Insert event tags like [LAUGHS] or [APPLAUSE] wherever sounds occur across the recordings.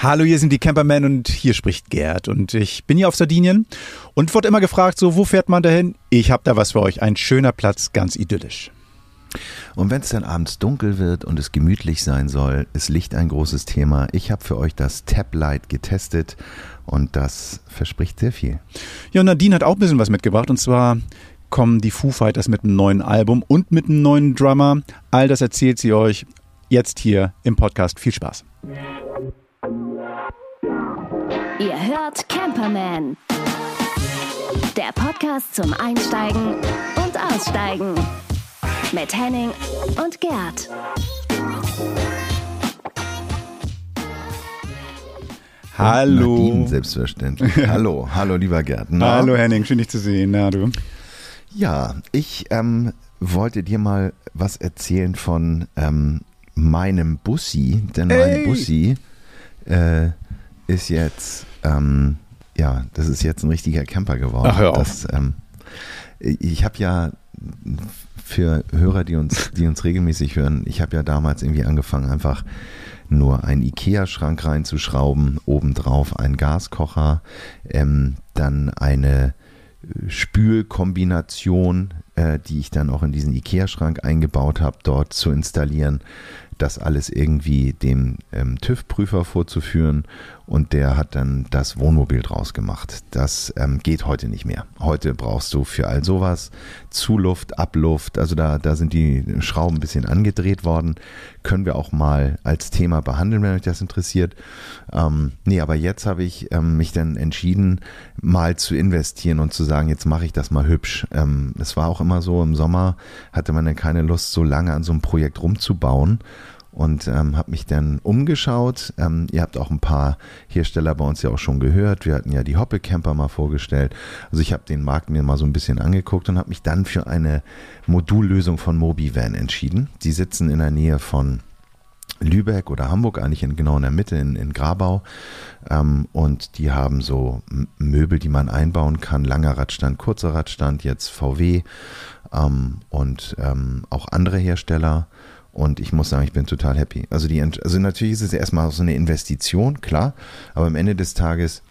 Hallo, hier sind die Campermen und hier spricht Gerd und ich bin hier auf Sardinien und wurde immer gefragt, so wo fährt man dahin? Ich habe da was für euch, ein schöner Platz, ganz idyllisch. Und wenn es dann abends dunkel wird und es gemütlich sein soll, ist Licht ein großes Thema. Ich habe für euch das Taplight getestet und das verspricht sehr viel. Ja, und Nadine hat auch ein bisschen was mitgebracht und zwar kommen die Foo Fighters mit einem neuen Album und mit einem neuen Drummer. All das erzählt sie euch jetzt hier im Podcast. Viel Spaß. Ihr hört Camperman. Der Podcast zum Einsteigen und Aussteigen. Mit Henning und Gerd. Hallo. Nadine, selbstverständlich. [LAUGHS] hallo, hallo, lieber Gerd. Na? Hallo Henning, schön dich zu sehen. Na du? Ja, ich ähm, wollte dir mal was erzählen von ähm, meinem Bussi, denn mein Bussi äh, ist jetzt, ähm, ja, das ist jetzt ein richtiger Camper geworden. Ach, hör auf. Das, ähm, ich habe ja für Hörer, die uns, die uns regelmäßig hören, ich habe ja damals irgendwie angefangen, einfach nur einen Ikea-Schrank reinzuschrauben, obendrauf einen Gaskocher, ähm, dann eine Spülkombination, äh, die ich dann auch in diesen Ikea-Schrank eingebaut habe, dort zu installieren das alles irgendwie dem ähm, TÜV-Prüfer vorzuführen und der hat dann das Wohnmobil draus gemacht. Das ähm, geht heute nicht mehr. Heute brauchst du für all sowas Zuluft, Abluft, also da, da sind die Schrauben ein bisschen angedreht worden. Können wir auch mal als Thema behandeln, wenn euch das interessiert. Ähm, nee, aber jetzt habe ich ähm, mich dann entschieden, mal zu investieren und zu sagen, jetzt mache ich das mal hübsch. Ähm, es war auch immer so, im Sommer hatte man dann keine Lust, so lange an so einem Projekt rumzubauen und ähm, habe mich dann umgeschaut. Ähm, ihr habt auch ein paar Hersteller bei uns ja auch schon gehört. Wir hatten ja die Hoppe Camper mal vorgestellt. Also ich habe den Markt mir mal so ein bisschen angeguckt und habe mich dann für eine Modullösung von MobiVan entschieden. Die sitzen in der Nähe von Lübeck oder Hamburg, eigentlich in, genau in der Mitte, in, in Grabau. Ähm, und die haben so Möbel, die man einbauen kann. Langer Radstand, kurzer Radstand, jetzt VW ähm, und ähm, auch andere Hersteller. Und ich muss sagen, ich bin total happy. Also, die, also natürlich ist es erstmal so eine Investition, klar, aber am Ende des Tages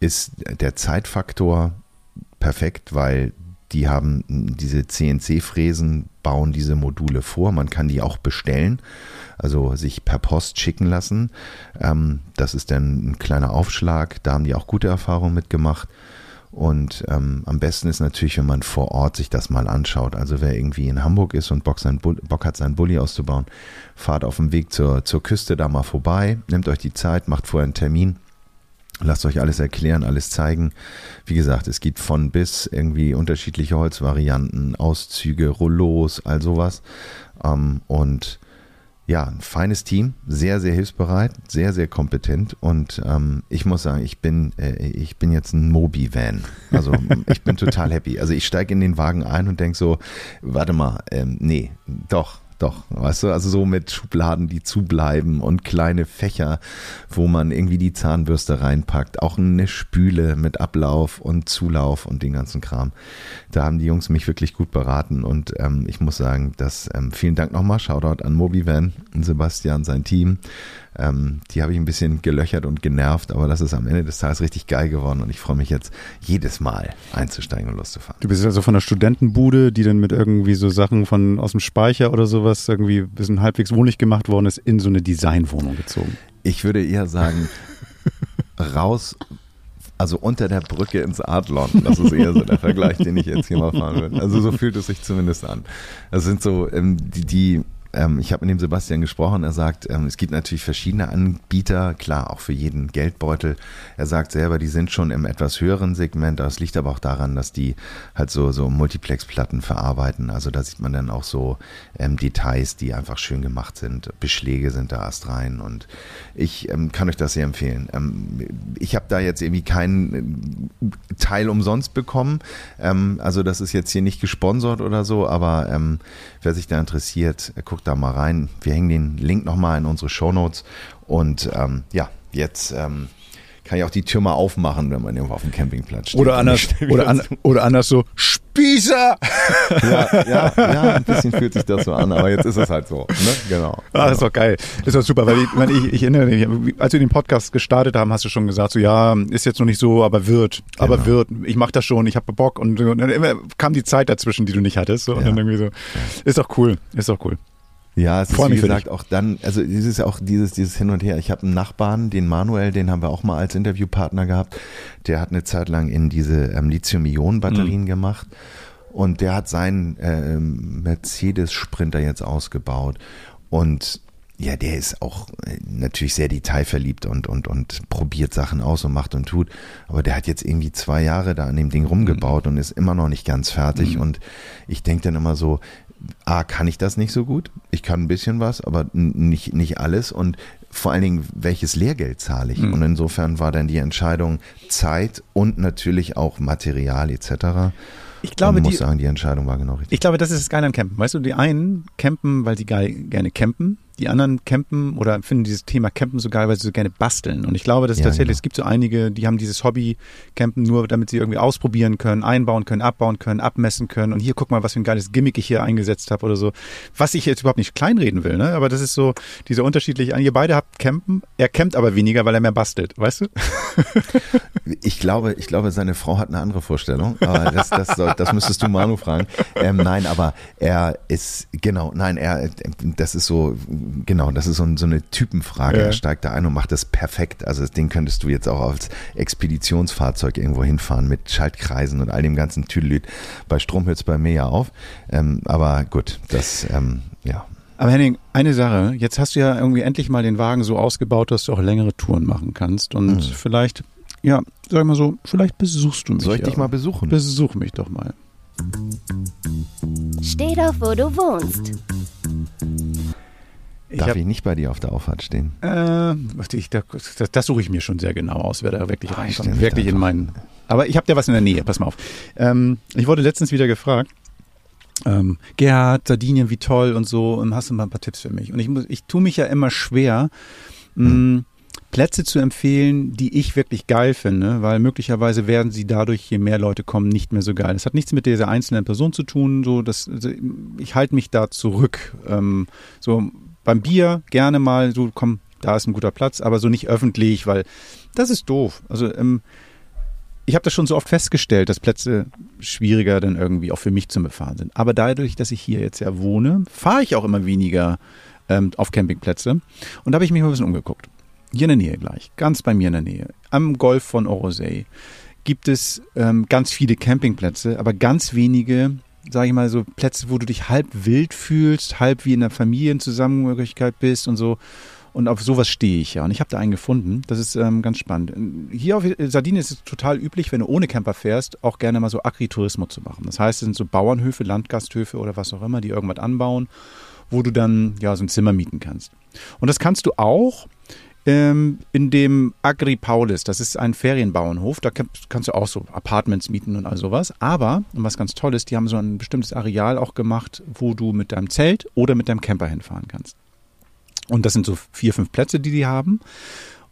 ist der Zeitfaktor perfekt, weil die haben diese CNC-Fräsen, bauen diese Module vor. Man kann die auch bestellen, also sich per Post schicken lassen. Ähm, das ist dann ein kleiner Aufschlag. Da haben die auch gute Erfahrungen mitgemacht. Und ähm, am besten ist natürlich, wenn man vor Ort sich das mal anschaut. Also wer irgendwie in Hamburg ist und Bock, sein Bock hat, seinen Bulli auszubauen, fahrt auf dem Weg zur, zur Küste da mal vorbei, nehmt euch die Zeit, macht vorher einen Termin. Lasst euch alles erklären, alles zeigen. Wie gesagt, es gibt von bis irgendwie unterschiedliche Holzvarianten, Auszüge, Rollos, all sowas. Ähm, und ja, ein feines Team, sehr, sehr hilfsbereit, sehr, sehr kompetent und ähm, ich muss sagen, ich bin, äh, ich bin jetzt ein Mobi-Van. Also [LAUGHS] ich bin total happy. Also ich steige in den Wagen ein und denke so, warte mal, ähm, nee, doch, doch, weißt du, also so mit Schubladen, die zubleiben und kleine Fächer, wo man irgendwie die Zahnbürste reinpackt, auch eine Spüle mit Ablauf und Zulauf und den ganzen Kram. Da haben die Jungs mich wirklich gut beraten und ähm, ich muss sagen, dass ähm, vielen Dank nochmal, Shoutout an Mobivan Sebastian, sein Team. Ähm, die habe ich ein bisschen gelöchert und genervt, aber das ist am Ende des Tages richtig geil geworden und ich freue mich jetzt jedes Mal einzusteigen und loszufahren. Du bist also von der Studentenbude, die dann mit irgendwie so Sachen von aus dem Speicher oder sowas irgendwie ein bisschen halbwegs wohnlich gemacht worden ist, in so eine Designwohnung gezogen. Ich würde eher sagen, raus also unter der Brücke ins Adlon. Das ist eher so der Vergleich, den ich jetzt hier mal fahren würde. Also so fühlt es sich zumindest an. Das sind so ähm, die, die ähm, ich habe mit dem Sebastian gesprochen, er sagt, ähm, es gibt natürlich verschiedene Anbieter, klar, auch für jeden Geldbeutel. Er sagt selber, die sind schon im etwas höheren Segment, das liegt aber auch daran, dass die halt so, so Multiplex-Platten verarbeiten. Also da sieht man dann auch so ähm, Details, die einfach schön gemacht sind. Beschläge sind da erst rein und ich ähm, kann euch das sehr empfehlen. Ähm, ich habe da jetzt irgendwie keinen äh, Teil umsonst bekommen. Ähm, also das ist jetzt hier nicht gesponsert oder so, aber wer sich da interessiert, guckt da mal rein. Wir hängen den Link nochmal in unsere Show Notes. Und ähm, ja, jetzt ähm, kann ich auch die Tür mal aufmachen, wenn man irgendwo auf dem Campingplatz steht. Oder anders, oder, an, oder anders so, Spießer! [LAUGHS] Ja, ja, ja, ein bisschen fühlt sich das so an, aber jetzt ist es halt so. Ne? Genau. Ah, ist doch geil. Ist doch super, weil ich, ich, ich erinnere mich, als wir den Podcast gestartet haben, hast du schon gesagt, so ja, ist jetzt noch nicht so, aber wird, aber Genau. wird. Ich mach das schon, ich habe Bock und, und dann immer kam die Zeit dazwischen, die du nicht hattest. So, und Ja. dann irgendwie so. Ist doch cool, ist doch cool. Ja, es Freu ist wie gesagt auch dann, also es ist auch dieses, dieses Hin und Her. Ich habe einen Nachbarn, den Manuel, den haben wir auch mal als Interviewpartner gehabt. Der hat eine Zeit lang in diese ähm, Lithium-Ionen-Batterien Mhm. gemacht und der hat seinen ähm, Mercedes-Sprinter jetzt ausgebaut und ja, der ist auch äh, natürlich sehr detailverliebt und, und, und probiert Sachen aus und macht und tut. Aber der hat jetzt irgendwie zwei Jahre da an dem Ding rumgebaut und ist immer noch nicht ganz fertig. Und ich denke dann immer so, A, kann ich das nicht so gut? Ich kann ein bisschen was, aber nicht, nicht alles. Und vor allen Dingen, welches Lehrgeld zahle ich? Und insofern war dann die Entscheidung Zeit und natürlich auch Material etc. Ich glaube, und muss die, sagen, die Entscheidung war genau richtig. ich glaube, das ist das Geile an Campen. Weißt du, die einen campen, weil sie geil, gerne campen. Die anderen campen oder finden dieses Thema Campen so geil, weil sie so gerne basteln. Und ich glaube, dass Ja, tatsächlich, genau. es gibt so einige, die haben dieses Hobby Campen nur, damit sie irgendwie ausprobieren können, einbauen können, abbauen können, abmessen können. Und hier, guck mal, was für ein geiles Gimmick ich hier eingesetzt habe oder so. Was ich jetzt überhaupt nicht kleinreden will, ne? Aber das ist so dieser unterschiedliche. Ihr beide habt campen. Er campt aber weniger, weil er mehr bastelt, weißt du? [LAUGHS] Ich glaube, ich glaube, seine Frau hat eine andere Vorstellung. Aber das, das, das müsstest du Manu fragen. Ähm, nein, aber er ist, genau, nein, er, das ist so, genau, das ist so, ein- so eine Typenfrage. Ja. Er steigt da ein und macht das perfekt. Also das Ding könntest du jetzt auch als Expeditionsfahrzeug irgendwo hinfahren mit Schaltkreisen und all dem ganzen Tüdelüt. Bei Strom hört es bei mir ja auf. Ähm, aber gut, das, ähm, ja. Aber Henning, eine Sache. Jetzt hast du ja irgendwie endlich mal den Wagen so ausgebaut, dass du auch längere Touren machen kannst. Und Mhm. vielleicht, ja, sag mal so, vielleicht besuchst du mich. Soll ich ja. dich mal besuchen? Besuch mich doch mal. Steh doch, wo du wohnst. Ich Darf hab, ich nicht bei dir auf der Auffahrt stehen? äh, ich, das, das suche ich mir schon sehr genau aus, wer da wirklich ich reinkommt. Wirklich da in meinen. Aber ich habe ja was in der Nähe, pass mal auf. Ähm, ich wurde letztens wieder gefragt, ähm, Gerhard, Sardinien, wie toll und so, und hast du mal ein paar Tipps für mich? Und ich muss, ich tue mich ja immer schwer, mh, Plätze zu empfehlen, die ich wirklich geil finde, weil möglicherweise werden sie dadurch, je mehr Leute kommen, nicht mehr so geil. Das hat nichts mit dieser einzelnen Person zu tun, so dass also ich halte mich da zurück. Ähm, so beim Bier gerne mal, so komm, da ist ein guter Platz, aber so nicht öffentlich, weil das ist doof. Also ähm, ich habe das schon so oft festgestellt, dass Plätze schwieriger dann irgendwie auch für mich zum Befahren sind. Aber dadurch, dass ich hier jetzt ja wohne, fahre ich auch immer weniger ähm, auf Campingplätze. Und da habe ich mich mal ein bisschen umgeguckt. Hier in der Nähe gleich, ganz bei mir in der Nähe, am Golf von Orosei, gibt es ähm, ganz viele Campingplätze, aber ganz wenige, sage ich mal, so Plätze, wo du dich halb wild fühlst, halb wie in einer Familienzusammengehörigkeit bist und so. Und auf sowas stehe ich ja. Und ich habe da einen gefunden. Das ist ähm, ganz spannend. Hier auf Sardinien ist es total üblich, wenn du ohne Camper fährst, auch gerne mal so Agritourismus zu machen. Das heißt, es sind so Bauernhöfe, Landgasthöfe oder was auch immer, die irgendwas anbauen, wo du dann ja so ein Zimmer mieten kannst. Und das kannst du auch ähm, in dem Agri Paulis. Das ist ein Ferienbauernhof. Da kann, kannst du auch so Apartments mieten und all sowas. Aber, und was ganz toll ist, die haben so ein bestimmtes Areal auch gemacht, wo du mit deinem Zelt oder mit deinem Camper hinfahren kannst. Und das sind so vier, fünf Plätze, die die haben.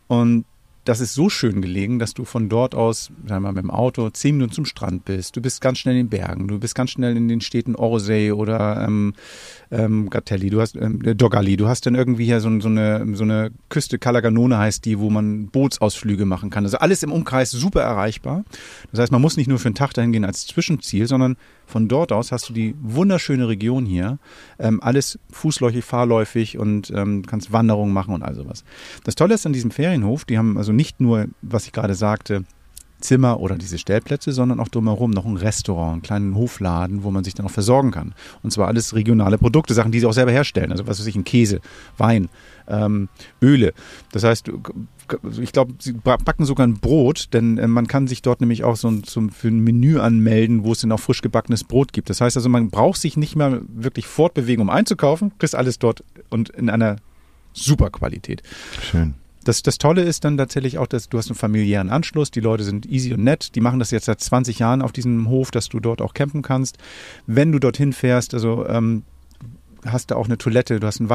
Und das ist so schön gelegen, dass du von dort aus, sagen wir mal, mit dem Auto zehn Minuten zum Strand bist. Du bist ganz schnell in den Bergen. Du bist ganz schnell in den Städten Orosei oder ähm, ähm, Gatelli. Du hast ähm, Dogali. Du hast dann irgendwie hier so, so, eine, so eine Küste, Calaganone heißt die, wo man Bootsausflüge machen kann. Also alles im Umkreis super erreichbar. Das heißt, man muss nicht nur für einen Tag dahin gehen als Zwischenziel, sondern von dort aus hast du die wunderschöne Region hier. Ähm, alles fußläufig, fahrläufig und ähm, kannst Wanderungen machen und all sowas. Das Tolle ist an diesem Ferienhof, die haben also nicht nur, was ich gerade sagte, Zimmer oder diese Stellplätze, sondern auch drumherum noch ein Restaurant, einen kleinen Hofladen, wo man sich dann auch versorgen kann. Und zwar alles regionale Produkte, Sachen, die sie auch selber herstellen. Also was weiß ich, ein Käse, Wein, ähm, Öle. Das heißt, ich glaube, sie ba- backen sogar ein Brot, denn äh, man kann sich dort nämlich auch so ein, zum, für ein Menü anmelden, wo es dann auch frisch gebackenes Brot gibt. Das heißt also, man braucht sich nicht mehr wirklich fortbewegen, um einzukaufen, kriegst alles dort und in einer super Qualität. Schön. Das, das Tolle ist dann tatsächlich auch, dass du hast einen familiären Anschluss. Die Leute sind easy und nett. Die machen das jetzt seit 20 Jahren auf diesem Hof, dass du dort auch campen kannst. Wenn du dorthin fährst, also ähm, hast du auch eine Toilette, du hast einen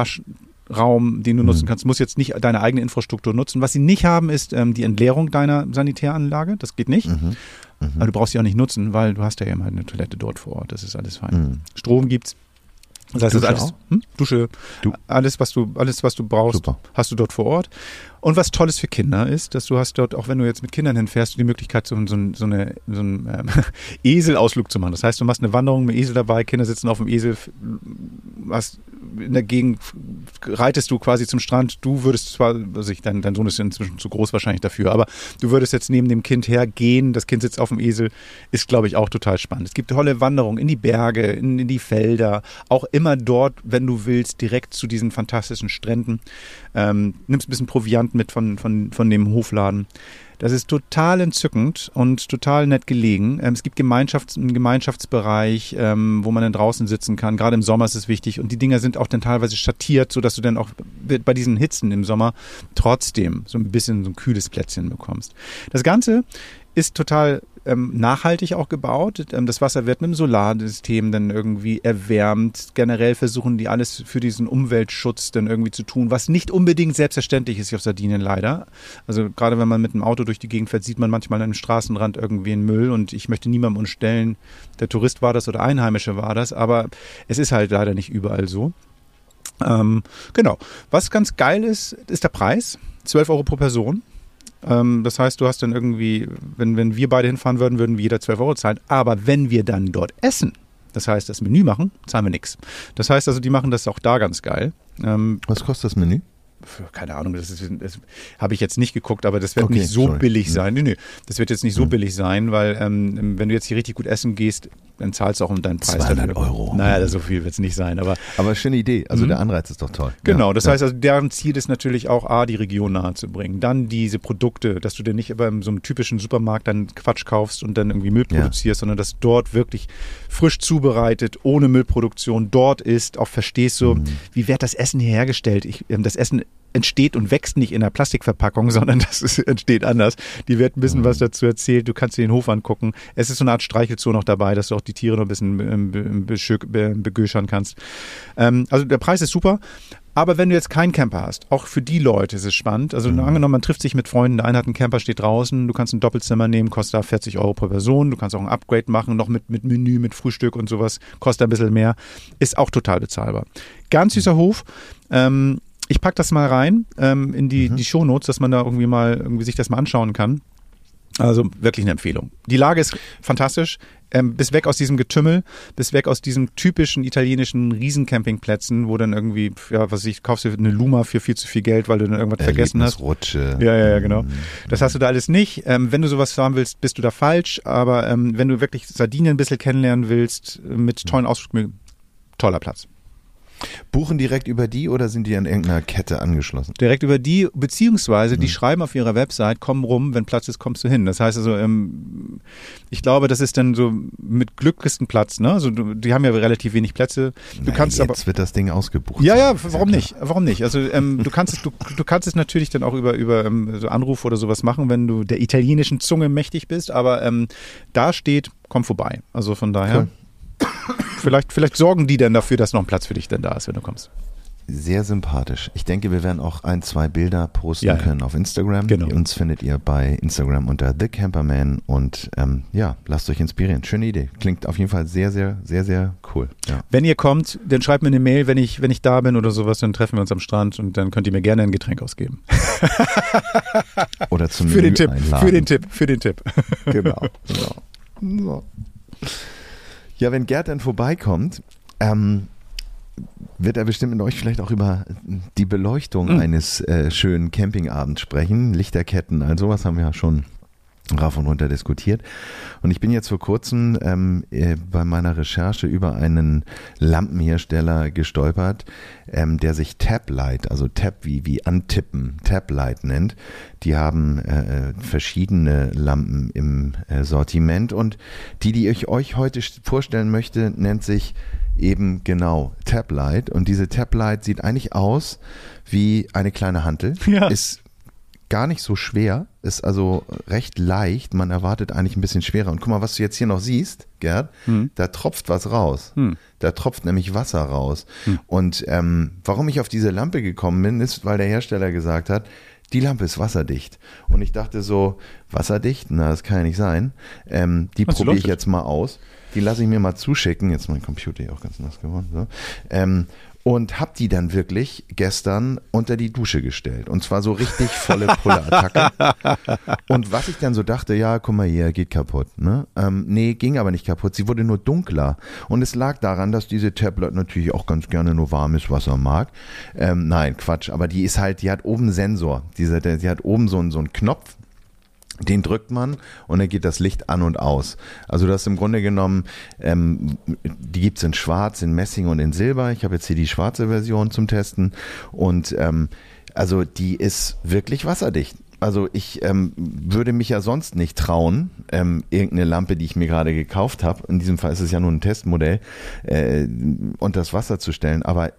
Raum, den du nutzen kannst. Du musst jetzt nicht deine eigene Infrastruktur nutzen. Was sie nicht haben, ist ähm, die Entleerung deiner Sanitäranlage. Das geht nicht. Mhm. Aber du brauchst sie auch nicht nutzen, weil du hast ja immer eine Toilette dort vor Ort. Das ist alles fein. Mhm. Strom gibt's. Das heißt, Dusche alles, hm? Dusche, Du- alles, was du, alles, was du brauchst, Super. hast du dort vor Ort. Und was Tolles für Kinder ist, dass du hast dort, auch wenn du jetzt mit Kindern hinfährst, die Möglichkeit, so, so, so, eine, so einen ähm, [LAUGHS] Eselausflug zu machen. Das heißt, du machst eine Wanderung mit Esel dabei, Kinder sitzen auf dem Esel, hast in der Gegend reitest du quasi zum Strand. Du würdest zwar, also ich, dein, dein Sohn ist inzwischen zu groß wahrscheinlich dafür, aber du würdest jetzt neben dem Kind hergehen. Das Kind sitzt auf dem Esel, ist glaube ich auch total spannend. Es gibt tolle Wanderungen in die Berge, in, in die Felder, auch immer dort, wenn du willst, direkt zu diesen fantastischen Stränden. Ähm, nimmst ein bisschen Proviant mit von, von, von dem Hofladen. Das ist total entzückend und total nett gelegen. Ähm, es gibt Gemeinschafts-, einen Gemeinschaftsbereich, ähm, wo man dann draußen sitzen kann. Gerade im Sommer ist es wichtig. Und die Dinger sind auch dann teilweise schattiert, sodass du dann auch bei diesen Hitzen im Sommer trotzdem so ein bisschen so ein kühles Plätzchen bekommst. Das Ganze ist total ähm, nachhaltig auch gebaut. Ähm, das Wasser wird mit dem Solarsystem dann irgendwie erwärmt. Generell versuchen die alles für diesen Umweltschutz dann irgendwie zu tun, was nicht unbedingt selbstverständlich ist hier auf Sardinien leider. Also gerade wenn man mit dem Auto durch die Gegend fährt, sieht man manchmal an dem Straßenrand irgendwie einen Müll und ich möchte niemandem unterstellen, der Tourist war das oder Einheimische war das, aber es ist halt leider nicht überall so. Ähm, genau. Was ganz geil ist, ist der Preis. 12 Euro pro Person. Ähm, das heißt, du hast dann irgendwie, wenn, wenn wir beide hinfahren würden, würden wir jeder 12 Euro zahlen. Aber wenn wir dann dort essen, das heißt, das Menü machen, zahlen wir nichts. Das heißt also, die machen das auch da ganz geil. Ähm, Was kostet das Menü? keine Ahnung, das, ist- das habe ich jetzt nicht geguckt, aber das wird Okay, nicht so sorry. billig sein. Nee, nee, das wird jetzt nicht so Hm. billig sein, weil ähm, wenn du jetzt hier richtig gut essen gehst, dann zahlst du auch um deinen Preis 200 dafür. Euro. Naja, so viel wird es nicht sein, aber Aber schöne Idee. Also Mhm. der Anreiz ist doch toll. Genau, das ja. heißt also, deren Ziel ist natürlich auch, A, die Region nahe zu bringen. Dann diese Produkte, dass du dir nicht bei so einem typischen Supermarkt dann Quatsch kaufst und dann irgendwie Müll Ja. produzierst, sondern dass dort wirklich frisch zubereitet, ohne Müllproduktion dort ist, auch verstehst so, Mhm. wie wird das Essen hier hergestellt? Ich, ähm, das Essen entsteht und wächst nicht in einer Plastikverpackung, [LAUGHS] sondern das ist, entsteht anders. Die wird ein bisschen Mhm. was dazu erzählt. Du kannst dir den Hof angucken. Es ist so eine Art Streichelzoo noch dabei, dass du auch die Tiere noch ein bisschen ähm, be- begöschern kannst. Ähm, also der Preis ist super. Aber wenn du jetzt keinen Camper hast, auch für die Leute ist es spannend. Also Mhm. angenommen, man trifft sich mit Freunden, der eine hat einen Camper, steht draußen, du kannst ein Doppelzimmer nehmen, kostet da 40 Euro pro Person, du kannst auch ein Upgrade machen, noch mit, mit Menü, mit Frühstück und sowas, kostet ein bisschen mehr, ist auch total bezahlbar. Ganz süßer Hof. Ähm, ich pack das mal rein ähm, in die, Mhm. die Shownotes, dass man da irgendwie mal irgendwie sich das mal anschauen kann. Also wirklich eine Empfehlung. Die Lage ist fantastisch. Ähm, bis weg aus diesem Getümmel, bis weg aus diesen typischen italienischen Riesencampingplätzen, wo dann irgendwie, ja, was weiß ich, kaufst du eine Luma für viel zu viel Geld, weil du dann irgendwas vergessen hast. Erlebnisrutsche. Ja, ja, ja, genau. Mhm. Das hast du da alles nicht. Ähm, wenn du sowas haben willst, bist du da falsch. Aber ähm, wenn du wirklich Sardinien ein bisschen kennenlernen willst, äh, mit tollen Ausflügen, toller Platz. Buchen direkt über die oder sind die an irgendeiner Kette angeschlossen? Direkt über die, beziehungsweise die Mhm. schreiben auf ihrer Website, komm rum, wenn Platz ist, kommst du hin. Das heißt also, ähm, ich glaube, das ist dann so mit Glück kriegst du einen Platz, ne? Also du, die haben ja relativ wenig Plätze. Du Na, kannst jetzt aber. wird das Ding ausgebucht. Ja, ja, warum klar. nicht? Warum nicht? Also ähm, du kannst es, du, du kannst es natürlich dann auch über über ähm, so Anrufe oder sowas machen, wenn du der italienischen Zunge mächtig bist. Aber ähm, da steht, komm vorbei. Also von daher, Cool. Vielleicht vielleicht sorgen die dann dafür, dass noch ein Platz für dich denn da ist, wenn du kommst. Sehr sympathisch. Ich denke, wir werden auch ein, zwei Bilder posten Ja, ja. können auf Instagram. Genau. Uns findet ihr bei Instagram unter The Camperman und ähm, ja, lasst euch inspirieren. Schöne Idee. Klingt auf jeden Fall sehr, sehr, sehr, sehr cool. Ja. Wenn ihr kommt, dann schreibt mir eine Mail, wenn ich, wenn ich da bin oder sowas, dann treffen wir uns am Strand und dann könnt ihr mir gerne ein Getränk ausgeben. [LAUGHS] Oder zum Für den Menü Tipp, einladen. für den Tipp, für den Tipp. Genau. genau. [LAUGHS] So. Ja, wenn Gerd dann vorbeikommt, ähm, wird er bestimmt mit euch vielleicht auch über die Beleuchtung Mhm. eines äh, schönen Campingabends sprechen. Lichterketten, all sowas haben wir ja schon rauf und runter diskutiert. Und ich bin jetzt vor kurzem ähm, äh, bei meiner Recherche über einen Lampenhersteller gestolpert, ähm, der sich Taplight, also Tap wie, wie antippen, Taplight nennt. Die haben äh, äh, verschiedene Lampen im äh, Sortiment und die, die ich euch heute st- vorstellen möchte, nennt sich eben genau Taplight. Und diese Taplight sieht eigentlich aus wie eine kleine Hantel. Ja. Ist gar nicht so schwer, ist also recht leicht. Man erwartet eigentlich ein bisschen schwerer. Und guck mal, was du jetzt hier noch siehst, Gerd, Hm. da tropft was raus. Hm. Da tropft nämlich Wasser raus. Und ähm, warum ich auf diese Lampe gekommen bin, ist, weil der Hersteller gesagt hat, die Lampe ist wasserdicht. Und ich dachte so, wasserdicht? Na, das kann ja nicht sein. Ähm, die probiere ich jetzt mal aus. Die lasse ich mir mal zuschicken. Jetzt ist mein Computer hier auch ganz nass geworden. So. Ähm, und habe die dann wirklich gestern unter die Dusche gestellt. Und zwar so richtig volle Pulle-Attacke. [LAUGHS] Und was ich dann so dachte, ja, guck mal hier, geht kaputt. Ne? Ähm, nee, ging aber nicht kaputt. Sie wurde nur dunkler. Und es lag daran, dass diese Tablet natürlich auch ganz gerne nur warmes Wasser mag. Ähm, nein, Quatsch. Aber die ist halt, die hat oben einen Sensor. Diese, die hat oben so einen, so einen Knopf. Den drückt man und dann geht das Licht an und aus. Also das im Grunde genommen, ähm, die gibt's in Schwarz, in Messing und in Silber. Ich habe jetzt hier die schwarze Version zum Testen. Und ähm, also die ist wirklich wasserdicht. Also ich ähm, würde mich ja sonst nicht trauen, ähm, irgendeine Lampe, die ich mir gerade gekauft habe, in diesem Fall ist es ja nur ein Testmodell, äh, unter das Wasser zu stellen. Aber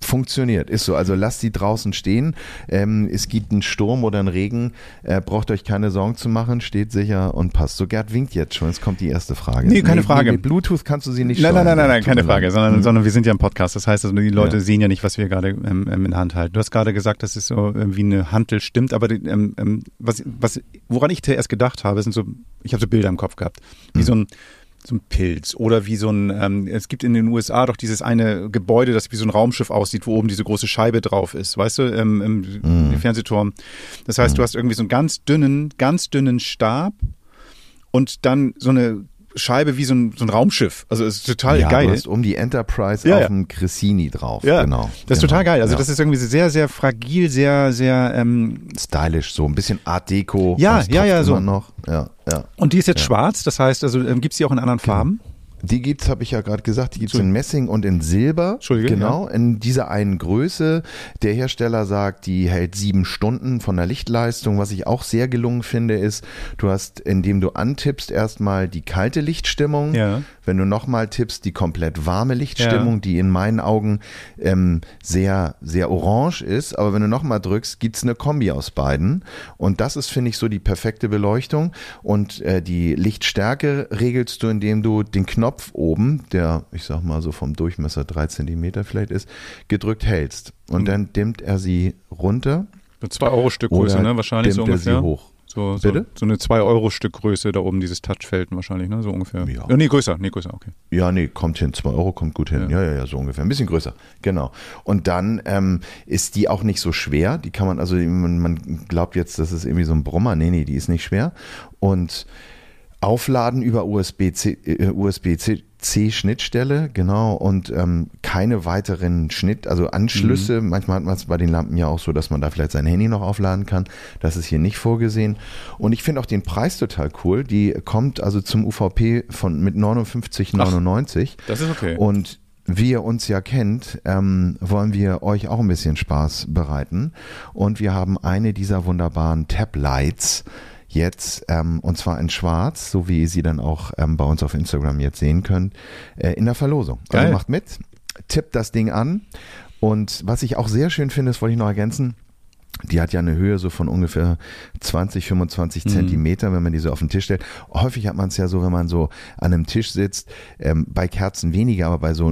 funktioniert, ist so. Also lasst sie draußen stehen. Ähm, es gibt einen Sturm oder einen Regen. Äh, braucht euch keine Sorgen zu machen, steht sicher und passt. So, Gerd winkt jetzt schon. Jetzt kommt die erste Frage. Nee, keine Frage. Mit Bluetooth kannst du sie nicht Nein, nein, steuern. nein, nein, nein, Tut keine Frage, sondern, Hm. sondern wir sind ja im Podcast. Das heißt also, die Leute Ja. sehen ja nicht, was wir gerade ähm, ähm, in der Hand halten. Du hast gerade gesagt, dass es so wie eine Hantel stimmt, aber ähm, ähm, was, was, woran ich zuerst gedacht habe, sind so, ich habe so Bilder im Kopf gehabt, wie Hm. so ein so ein Pilz oder wie so ein, ähm, es gibt in den USA doch dieses eine Gebäude, das wie so ein Raumschiff aussieht, wo oben diese große Scheibe drauf ist, weißt du, ähm, im, Mhm. im Fernsehturm. Das heißt, du hast irgendwie so einen ganz dünnen, ganz dünnen Stab und dann so eine Scheibe wie so ein, so ein Raumschiff. Also es ist total ja, geil. Du hast um die Enterprise Ja, auf dem Cressini drauf. Ja, genau. das ist genau. total geil. Also das ist irgendwie sehr, sehr fragil, sehr, sehr ähm, stylisch, so ein bisschen Art Deco. Ja, ja, ja, so. noch. Ja, ja. und die ist jetzt schwarz, das heißt, also ähm, gibt es die auch in anderen Farben? Die gibt's, habe ich ja gerade gesagt, die gibt's in Messing und in Silber. Entschuldige, Genau, in dieser einen Größe. Der Hersteller sagt, die hält sieben Stunden von der Lichtleistung. Was ich auch sehr gelungen finde, ist, du hast, indem du antippst, erstmal die kalte Lichtstimmung. Ja. Wenn du nochmal tippst, die komplett warme Lichtstimmung, die in meinen Augen ähm, sehr, sehr orange ist. Aber wenn du nochmal drückst, gibt's eine Kombi aus beiden. Und das ist, finde ich, so die perfekte Beleuchtung. Und äh, die Lichtstärke regelst du, indem du den Knopf oben, der, ich sag mal so vom Durchmesser drei Zentimeter vielleicht ist, gedrückt hältst. Und dann dimmt er sie runter. So 2 Euro Stück Größe, oder ne? Wahrscheinlich so dimmt er ungefähr. sie hoch. So, so, Bitte? so eine 2 Euro Stück Größe da oben, dieses Touchfeld wahrscheinlich, ne? So ungefähr. Ja. nee, größer, nee, größer, okay. Ja, nee, kommt hin. Zwei Euro kommt gut hin. Ja, ja, ja, so ungefähr. Ein bisschen größer. Genau. Und dann ähm, ist die auch nicht so schwer. Die kann man, also man, man glaubt jetzt, das ist irgendwie so ein Brummer. Nee, nee, die ist nicht schwer. Und aufladen über USB-C, äh, USB-C-Schnittstelle, genau, und ähm, keine weiteren Schnitt, also Anschlüsse. Manchmal hat man es bei den Lampen ja auch so, dass man da vielleicht sein Handy noch aufladen kann. Das ist hier nicht vorgesehen. Und ich finde auch den Preis total cool. Die kommt also zum UVP von mit 59,99. Das ist okay. Und wie ihr uns ja kennt, ähm, wollen wir euch auch ein bisschen Spaß bereiten. Und wir haben eine dieser wunderbaren Tab-Lights jetzt, ähm, und zwar in schwarz, so wie ihr sie dann auch ähm, bei uns auf Instagram jetzt sehen könnt, äh, in der Verlosung. Geil. Also macht mit, tippt das Ding an. Und was ich auch sehr schön finde, das wollte ich noch ergänzen, die hat ja eine Höhe so von ungefähr 20, 25 Mhm. Zentimeter, wenn man die so auf den Tisch stellt. Häufig hat man es ja so, wenn man so an einem Tisch sitzt, ähm, bei Kerzen weniger, aber bei so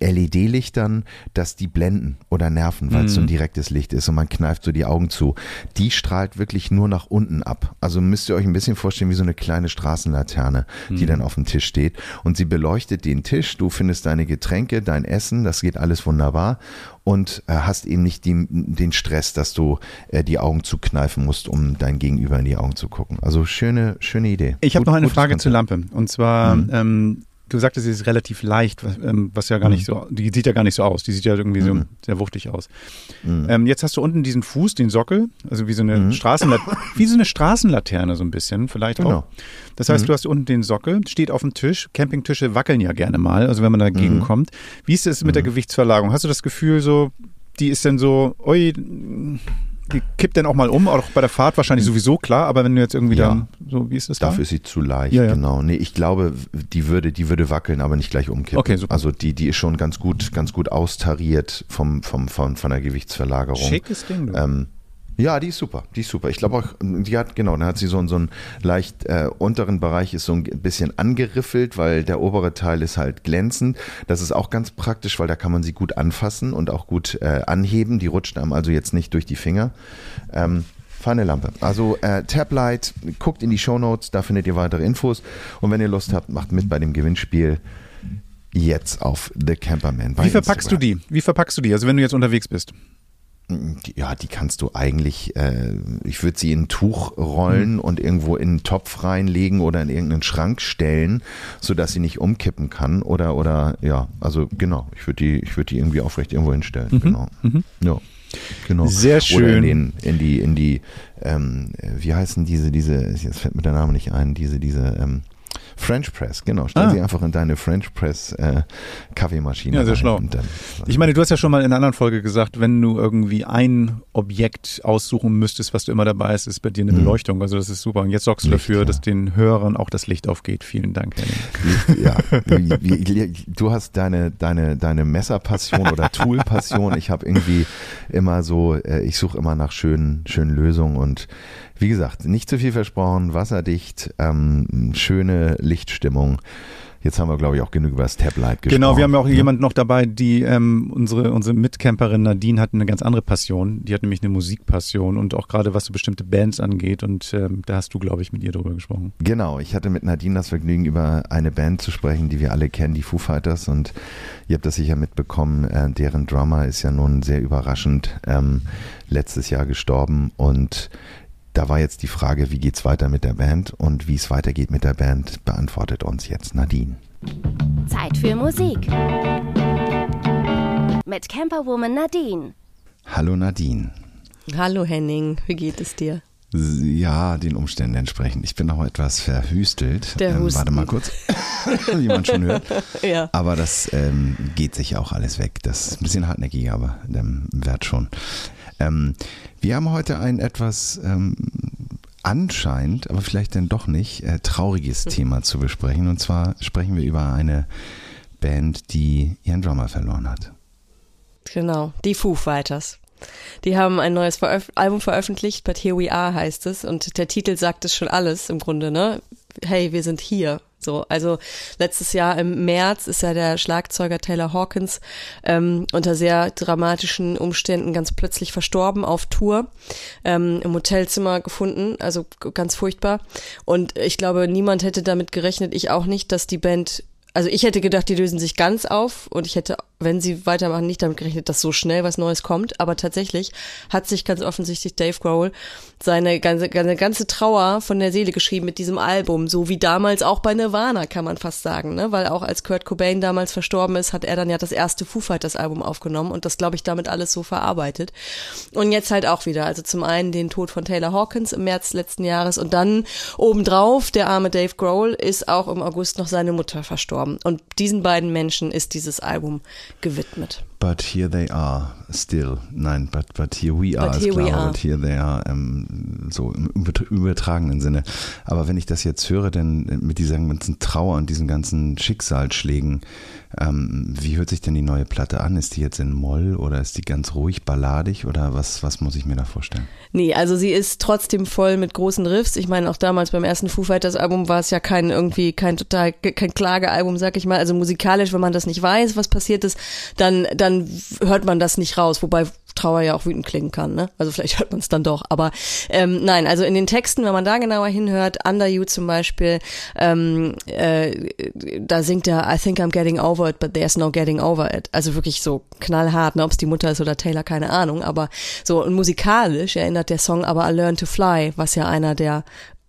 LED-Lichtern, dass die blenden oder nerven, weil es Mhm. so ein direktes Licht ist und man kneift so die Augen zu. Die strahlt wirklich nur nach unten ab. Also müsst ihr euch ein bisschen vorstellen wie so eine kleine Straßenlaterne, Mhm. die dann auf dem Tisch steht und sie beleuchtet den Tisch. Du findest deine Getränke, dein Essen, das geht alles wunderbar und äh, hast eben nicht die, den Stress, dass du äh, die Augen zukneifen musst, um dein Gegenüber in die Augen zu gucken. Also schöne, schöne Idee. Ich habe noch eine Frage Konzept. zur Lampe. Und zwar, Mhm. ähm, du sagtest, sie ist relativ leicht, was, ähm, was ja gar nicht so, die sieht ja gar nicht so aus. Die sieht ja irgendwie so Mhm. sehr wuchtig aus. Mhm. Ähm, jetzt hast du unten diesen Fuß, den Sockel, also wie so eine Mhm. Straßenlat [LAUGHS] wie so eine Straßenlaterne so ein bisschen, vielleicht Genau. auch. Das heißt, Mhm. du hast unten den Sockel, steht auf dem Tisch. Campingtische wackeln ja gerne mal, also wenn man dagegen Mhm. kommt. Wie ist es mit der Gewichtsverlagerung? Hast du das Gefühl so, die ist dann so, die kippt dann auch mal um, auch bei der Fahrt wahrscheinlich sowieso klar, aber wenn du jetzt irgendwie Ja. dann, so, wie ist das da? Dafür ist sie zu leicht, Ja, ja. genau. Nee, ich glaube, die würde, die würde wackeln, aber nicht gleich umkippen. Okay, super. Also die, die ist schon ganz gut, ganz gut austariert vom, vom, von, von der Gewichtsverlagerung. Schickes Ding, du. Ähm, Ja, die ist super, die ist super. Ich glaube auch, die hat, genau, dann hat sie so, so einen leicht äh, unteren Bereich ist so ein bisschen angeriffelt, weil der obere Teil ist halt glänzend. Das ist auch ganz praktisch, weil da kann man sie gut anfassen und auch gut äh, anheben. Die rutscht einem also jetzt nicht durch die Finger. Ähm, Feine Lampe. Also äh, Tablight, guckt in die Show Notes, da findet ihr weitere Infos. Und wenn ihr Lust habt, macht mit bei dem Gewinnspiel jetzt auf The Camperman. Wie verpackst Instagram. du die? Wie verpackst du die? Also wenn du jetzt unterwegs bist? Ja, die kannst du eigentlich, äh, ich würde sie in ein Tuch rollen mhm. und irgendwo in einen Topf reinlegen oder in irgendeinen Schrank stellen, sodass sie nicht umkippen kann oder, oder, ja, also genau, ich würde die, ich würde die irgendwie aufrecht irgendwo hinstellen, mhm. genau. Mhm. Ja. Genau. Sehr schön. Oder in, den, in die, in die, ähm, wie heißen diese, diese, jetzt fällt mir der Name nicht ein, diese, diese, ähm, French Press, genau. Stell ah. sie einfach in deine French Press äh, Kaffeemaschine. Ja, sehr schlau. Ich meine, du hast ja schon mal in einer anderen Folge gesagt, wenn du irgendwie ein Objekt aussuchen müsstest, was du immer dabei hast, ist bei dir eine mhm. Beleuchtung. Also das ist super. Und jetzt sorgst du Licht, dafür, ja. dass den Hörern auch das Licht aufgeht. Vielen Dank, Henning. Ja, du hast deine, deine, deine Messerpassion oder [LAUGHS] Toolpassion. Ich habe irgendwie immer so, äh, ich suche immer nach schönen, schönen Lösungen und wie gesagt, nicht zu viel versprochen, wasserdicht, ähm, schöne Lichtstimmung. Jetzt haben wir, glaube ich, auch genug über das Tablight gesprochen. Genau, wir haben ja auch ne? jemanden noch dabei, die ähm, unsere, unsere Mitcamperin Nadine hat eine ganz andere Passion. Die hat nämlich eine Musikpassion und auch gerade was so bestimmte Bands angeht. Und ähm, da hast du, glaube ich, mit ihr drüber gesprochen. Genau, ich hatte mit Nadine das Vergnügen, über eine Band zu sprechen, die wir alle kennen, die Foo Fighters. Und ihr habt das sicher mitbekommen, äh, deren Drummer ist ja nun sehr überraschend ähm, letztes Jahr gestorben. Und da war jetzt die Frage, wie geht's weiter mit der Band und wie es weitergeht mit der Band, beantwortet uns jetzt Nadine. Zeit für Musik. Mit Camperwoman Nadine. Hallo Nadine. Hallo Henning, wie geht es dir? Ja, den Umständen entsprechend. Ich bin noch etwas verhüstelt. Der ähm, warte mal kurz, [LAUGHS] wie man schon hört. [LAUGHS] ja. Aber das ähm, geht sich auch alles weg. Das ist ein bisschen hartnäckig, aber ähm, wert schon. Ähm, wir haben heute ein etwas ähm, anscheinend, aber vielleicht dann doch nicht, äh, trauriges mhm. Thema zu besprechen. Und zwar sprechen wir über eine Band, die ihren Drummer verloren hat. Genau, die Foo Fighters. Die haben ein neues Veröf Album veröffentlicht, But Here We Are heißt es. Und der Titel sagt es schon alles im Grunde, ne? Hey, wir sind hier. So, also letztes Jahr im März ist ja der Schlagzeuger Taylor Hawkins ähm, unter sehr dramatischen Umständen ganz plötzlich verstorben auf Tour, ähm, im Hotelzimmer gefunden, also ganz furchtbar. Und ich glaube, niemand hätte damit gerechnet, ich auch nicht, dass die Band also ich hätte gedacht, die lösen sich ganz auf und ich hätte, wenn sie weitermachen, nicht damit gerechnet, dass so schnell was Neues kommt. Aber tatsächlich hat sich ganz offensichtlich Dave Grohl seine ganze, seine ganze Trauer von der Seele geschrieben mit diesem Album, so wie damals auch bei Nirvana, kann man fast sagen, ne? Weil auch als Kurt Cobain damals verstorben ist, hat er dann ja das erste Foo Fighters Album aufgenommen und das, glaube ich, damit alles so verarbeitet. Und jetzt halt auch wieder. Also zum einen den Tod von Taylor Hawkins im März letzten Jahres und dann obendrauf, der arme Dave Grohl ist auch im August noch seine Mutter verstorben. Und diesen beiden Menschen ist dieses Album gewidmet. But here they are still. Nein, but, but here we are. But here, klar, we are. But here they are. Ähm, so im übertragenen Sinne. Aber wenn ich das jetzt höre, denn mit dieser ganzen Trauer und diesen ganzen Schicksalsschlägen, ähm, wie hört sich denn die neue Platte an? Ist die jetzt in Moll oder ist die ganz ruhig, balladig oder was, was muss ich mir da vorstellen? Nee, also sie ist trotzdem voll mit großen Riffs. Ich meine, auch damals beim ersten Foo Fighters Album war es ja kein irgendwie, kein total, kein Klagealbum, sag ich mal. Also musikalisch, wenn man das nicht weiß, was passiert ist, dann, dann hört man das nicht raus. Wobei Trauer ja auch wütend klingen kann, ne? Also vielleicht hört man es dann doch. Aber ähm, nein, also in den Texten, wenn man da genauer hinhört, Under You zum Beispiel, ähm, äh, da singt er I think I'm getting over it, but there's no getting over it. Also wirklich so knallhart, ne? ob es die Mutter ist oder Taylor, keine Ahnung. Aber so und musikalisch erinnert der Song aber I Learn to Fly, was ja einer der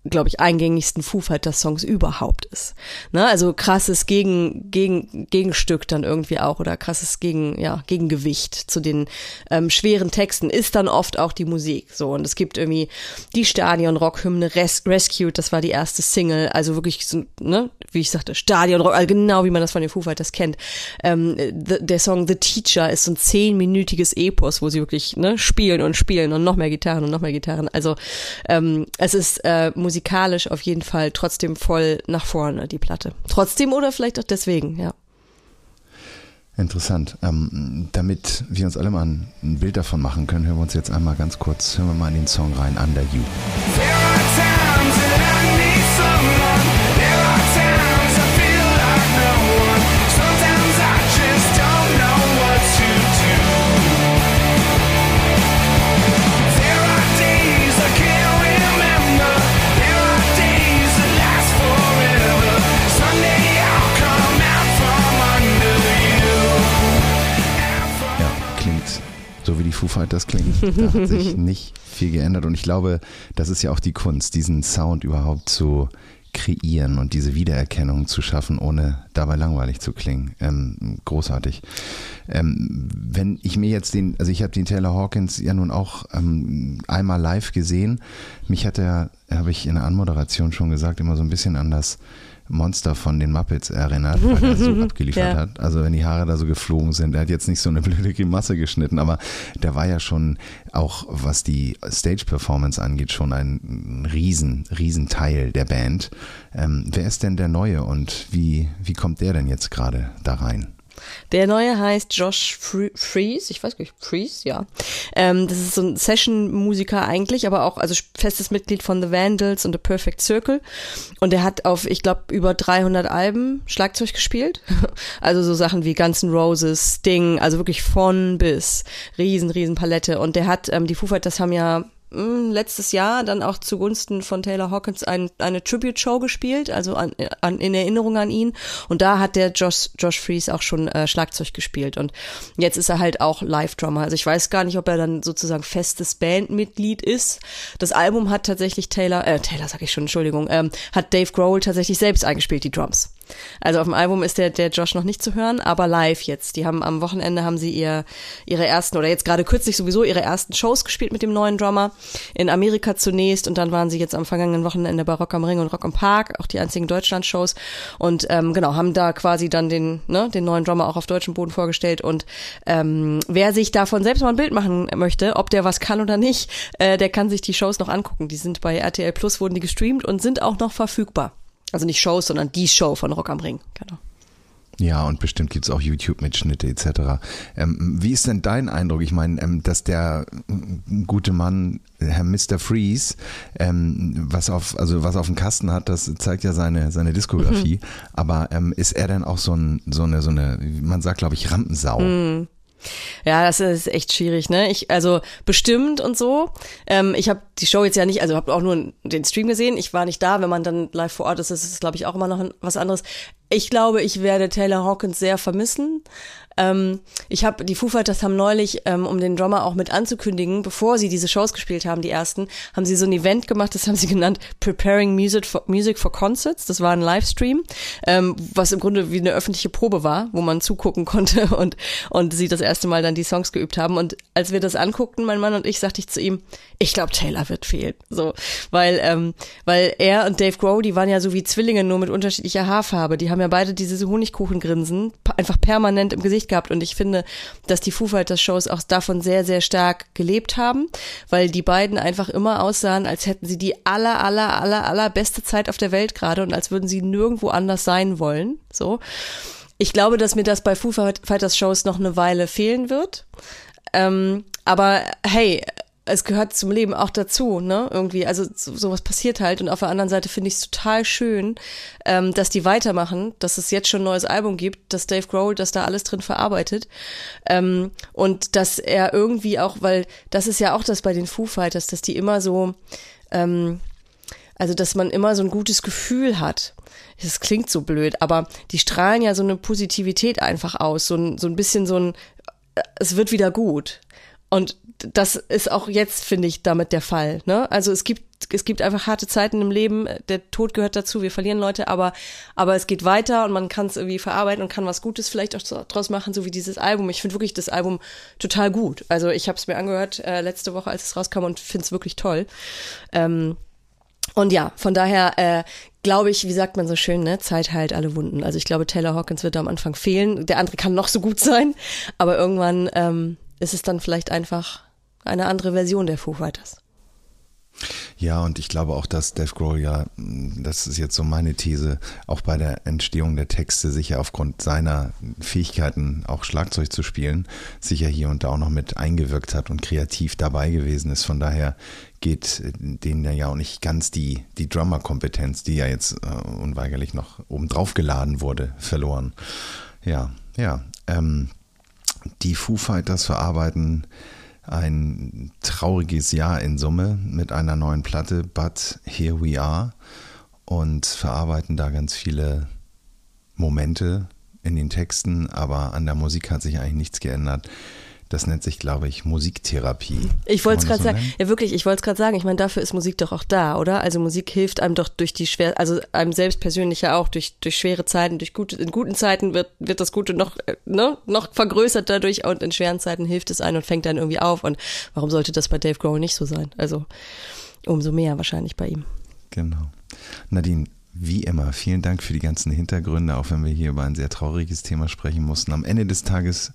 glaube ich, eingängigsten Foo Fighters Songs überhaupt ist. Ne? Also krasses Gegen, Gegen, Gegenstück dann irgendwie auch oder krasses Gegen, ja, Gegengewicht zu den ähm, schweren Texten ist dann oft auch die Musik. So und es gibt irgendwie die Stadion Rock Hymne Res Rescued, das war die erste Single, also wirklich so, ne, wie ich sagte, Stadion Rock, also genau wie man das von den Foo Fighters kennt. Ähm, the, der Song The Teacher ist so ein zehnminütiges Epos, wo sie wirklich ne, spielen und spielen und noch mehr Gitarren und noch mehr Gitarren. Also ähm, es ist äh, musikalisch auf jeden Fall trotzdem voll nach vorne, die Platte. Trotzdem oder vielleicht auch deswegen, ja. Interessant. Ähm, damit wir uns alle mal ein, ein Bild davon machen können, hören wir uns jetzt einmal ganz kurz, hören wir mal in den Song rein, Under You. There are times that I Fighters klingen. Da hat [LAUGHS] sich nicht viel geändert und ich glaube, das ist ja auch die Kunst, diesen Sound überhaupt zu kreieren und diese Wiedererkennung zu schaffen, ohne dabei langweilig zu klingen. Ähm, großartig. Ähm, wenn ich mir jetzt den, also ich habe den Taylor Hawkins ja nun auch ähm, einmal live gesehen. Mich hat er, habe ich in der Anmoderation schon gesagt, immer so ein bisschen an das Monster von den Muppets erinnert, weil er so [LAUGHS] abgeliefert Ja. hat. Also wenn die Haare da so geflogen sind, er hat jetzt nicht so eine blöde Grimasse geschnitten, aber der war ja schon auch, was die Stage-Performance angeht, schon ein riesen, riesen Teil der Band. Ähm, wer ist denn der Neue und wie, wie kommt der denn jetzt gerade da rein? Der neue heißt Josh Fre- Freeze, ich weiß gar nicht, Freeze, ja. Ähm, das ist so ein Session-Musiker eigentlich, aber auch also festes Mitglied von The Vandals und The Perfect Circle. Und er hat auf, ich glaube, über 300 Alben Schlagzeug gespielt. [LAUGHS] Also so Sachen wie Guns N' Roses, Sting, also wirklich von bis. Riesen, riesen Palette. Und der hat, ähm, die Foo Fighters haben ja mh, letztes Jahr dann auch zugunsten von Taylor Hawkins ein, eine Tribute-Show gespielt, also an, an, in Erinnerung an ihn. Und da hat der Josh, Josh Fries auch schon äh, Schlagzeug gespielt. Und jetzt ist er halt auch Live-Drummer. Also ich weiß gar nicht, ob er dann sozusagen festes Bandmitglied ist. Das Album hat tatsächlich Taylor, äh, Taylor sag ich schon, Entschuldigung, ähm, hat Dave Grohl tatsächlich selbst eingespielt, die Drums. Also auf dem Album ist der, der Josh noch nicht zu hören, aber live jetzt. Die haben am Wochenende haben sie ihr, ihre ersten, oder jetzt gerade kürzlich sowieso ihre ersten Shows gespielt mit dem neuen Drummer. In Amerika zunächst und dann waren sie jetzt am vergangenen Wochenende bei Rock am Ring und Rock am Park, auch die einzigen Deutschland-Shows. Und ähm, genau, haben da quasi dann den, ne, den neuen Drummer auch auf deutschem Boden vorgestellt. Und ähm, wer sich davon selbst mal ein Bild machen möchte, ob der was kann oder nicht, äh, der kann sich die Shows noch angucken. Die sind bei RTL Plus, wurden die gestreamt und sind auch noch verfügbar. Also nicht Shows, sondern die Show von Rock am Ring. Genau. Ja, und bestimmt gibt's auch YouTube-Mitschnitte etc. Ähm, wie ist denn dein Eindruck? Ich meine, ähm, dass der äh, gute Mann, Herr Mr. Freeze, ähm, was auf, also was auf dem Kasten hat, das zeigt ja seine, seine Diskografie. Aber ähm, ist er denn auch so, ein, so eine, so eine, man sagt, glaube ich, Rampensau? Ja, das ist echt schwierig, ne? Ich also bestimmt und so. Ähm, ich habe die Show jetzt ja nicht, also habe auch nur den Stream gesehen. Ich war nicht da, wenn man dann live vor Ort ist, ist es glaube ich auch immer noch was anderes. Ich glaube, ich werde Taylor Hawkins sehr vermissen. Ähm, ich habe die Foo Fighters haben neulich, ähm, um den Drummer auch mit anzukündigen, bevor sie diese Shows gespielt haben, die ersten, haben sie so ein Event gemacht, das haben sie [LAUGHS] genannt Preparing Music for, Music for Concerts. Das war ein Livestream, ähm, was im Grunde wie eine öffentliche Probe war, wo man zugucken [LAUGHS] konnte und und sie das erste Mal dann die Songs geübt haben. Und als wir das anguckten, mein Mann und ich, sagte ich zu ihm, ich glaube Taylor wird fehlen, so, weil ähm, weil er und Dave Grohl, die waren ja so wie Zwillinge nur mit unterschiedlicher Haarfarbe. Die haben ja beide diese Honigkuchengrinsen einfach permanent im Gesicht gehabt. Und ich finde, dass die Foo Fighters Shows auch davon sehr, sehr stark gelebt haben, weil die beiden einfach immer aussahen, als hätten sie die aller, aller, aller, aller beste Zeit auf der Welt gerade und als würden sie nirgendwo anders sein wollen. So. Ich glaube, dass mir das bei Foo Fighters Shows noch eine Weile fehlen wird. Ähm, aber hey, es gehört zum Leben auch dazu, ne? Irgendwie, also so, sowas passiert halt. Und auf der anderen Seite finde ich es total schön, ähm, dass die weitermachen, dass es jetzt schon ein neues Album gibt, dass Dave Grohl das da alles drin verarbeitet. Ähm, und dass er irgendwie auch, weil das ist ja auch das bei den Foo Fighters, dass die immer so, ähm, also dass man immer so ein gutes Gefühl hat. Das klingt so blöd, aber die strahlen ja so eine Positivität einfach aus, so ein, so ein bisschen so ein, äh, es wird wieder gut. Und das ist auch jetzt, finde ich, damit der Fall. Ne? Also es gibt, es gibt einfach harte Zeiten im Leben, der Tod gehört dazu, wir verlieren Leute, aber, aber es geht weiter und man kann es irgendwie verarbeiten und kann was Gutes vielleicht auch draus machen, so wie dieses Album. Ich finde wirklich das Album total gut. Also ich habe es mir angehört äh, letzte Woche, als es rauskam und finde es wirklich toll. Ähm, und ja, von daher äh, glaube ich, wie sagt man so schön, ne, Zeit heilt alle Wunden. Also ich glaube, Taylor Hawkins wird da am Anfang fehlen. Der andere kann noch so gut sein, aber irgendwann ähm, ist es dann vielleicht einfach eine andere Version der Foo Fighters. Ja, und ich glaube auch, dass Dave Grohl ja, mh, das ist jetzt so meine These, auch bei der Entstehung der Texte sicher aufgrund seiner Fähigkeiten, auch Schlagzeug zu spielen, sicher hier und da auch noch mit eingewirkt hat und kreativ dabei gewesen ist. Von daher geht äh, denen ja auch nicht ganz die, die Drummer-Kompetenz, die ja jetzt äh, unweigerlich noch obendrauf geladen wurde, verloren. Ja, ja. Ähm, die Foo Fighters verarbeiten ein trauriges Jahr in Summe mit einer neuen Platte, But Here We Are, und verarbeiten da ganz viele Momente in den Texten, aber an der Musik hat sich eigentlich nichts geändert. Das nennt sich, glaube ich, Musiktherapie. Ich wollte es gerade das sagen. so nennen? Ja, wirklich, ich wollte es gerade sagen. Ich meine, dafür ist Musik doch auch da, oder? Also Musik hilft einem doch durch die schwer, also einem selbst persönlich ja auch durch durch schwere Zeiten, durch gute in guten Zeiten wird wird das Gute noch äh, ne noch vergrößert dadurch und in schweren Zeiten hilft es einem und fängt dann irgendwie auf. Und warum sollte das bei Dave Grohl nicht so sein? Also umso mehr wahrscheinlich bei ihm. Genau. Nadine, wie immer, vielen Dank für die ganzen Hintergründe, auch wenn wir hier über ein sehr trauriges Thema sprechen mussten. Am Ende des Tages,